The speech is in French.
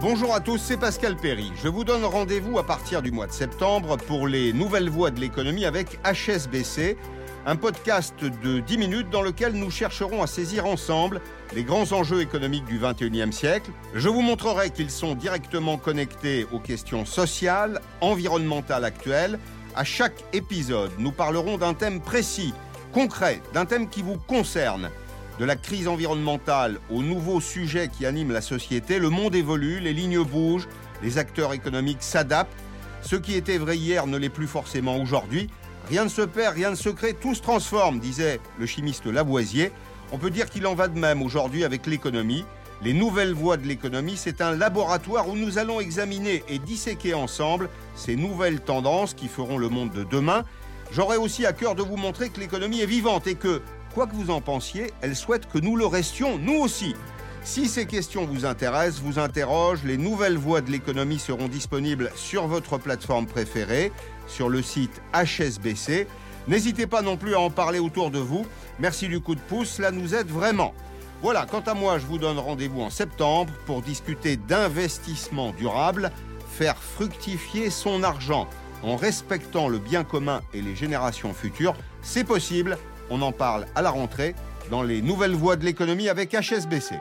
Bonjour à tous, c'est Pascal Perry. Je vous donne rendez-vous à partir du mois de septembre pour les nouvelles voies de l'économie avec HSBC, un podcast de 10 minutes dans lequel nous chercherons à saisir ensemble les grands enjeux économiques du 21e siècle. Je vous montrerai qu'ils sont directement connectés aux questions sociales, environnementales actuelles. À chaque épisode, nous parlerons d'un thème précis, concret, d'un thème qui vous concerne. De la crise environnementale aux nouveaux sujets qui animent la société, le monde évolue, les lignes bougent, les acteurs économiques s'adaptent. Ce qui était vrai hier ne l'est plus forcément aujourd'hui. Rien ne se perd, rien ne se crée, tout se transforme, disait le chimiste Lavoisier. On peut dire qu'il en va de même aujourd'hui avec l'économie. Les nouvelles voies de l'économie, c'est un laboratoire où nous allons examiner et disséquer ensemble ces nouvelles tendances qui feront le monde de demain. J'aurai aussi à cœur de vous montrer que l'économie est vivante et que Quoi que vous en pensiez, elle souhaite que nous le restions, nous aussi. Si ces questions vous intéressent, vous interrogent, les nouvelles voies de l'économie seront disponibles sur votre plateforme préférée, sur le site HSBC. N'hésitez pas non plus à en parler autour de vous. Merci du coup de pouce, cela nous aide vraiment. Voilà, quant à moi, je vous donne rendez-vous en septembre pour discuter d'investissement durable, faire fructifier son argent en respectant le bien commun et les générations futures. C'est possible, on en parle à la rentrée dans les nouvelles voies de l'économie avec HSBC.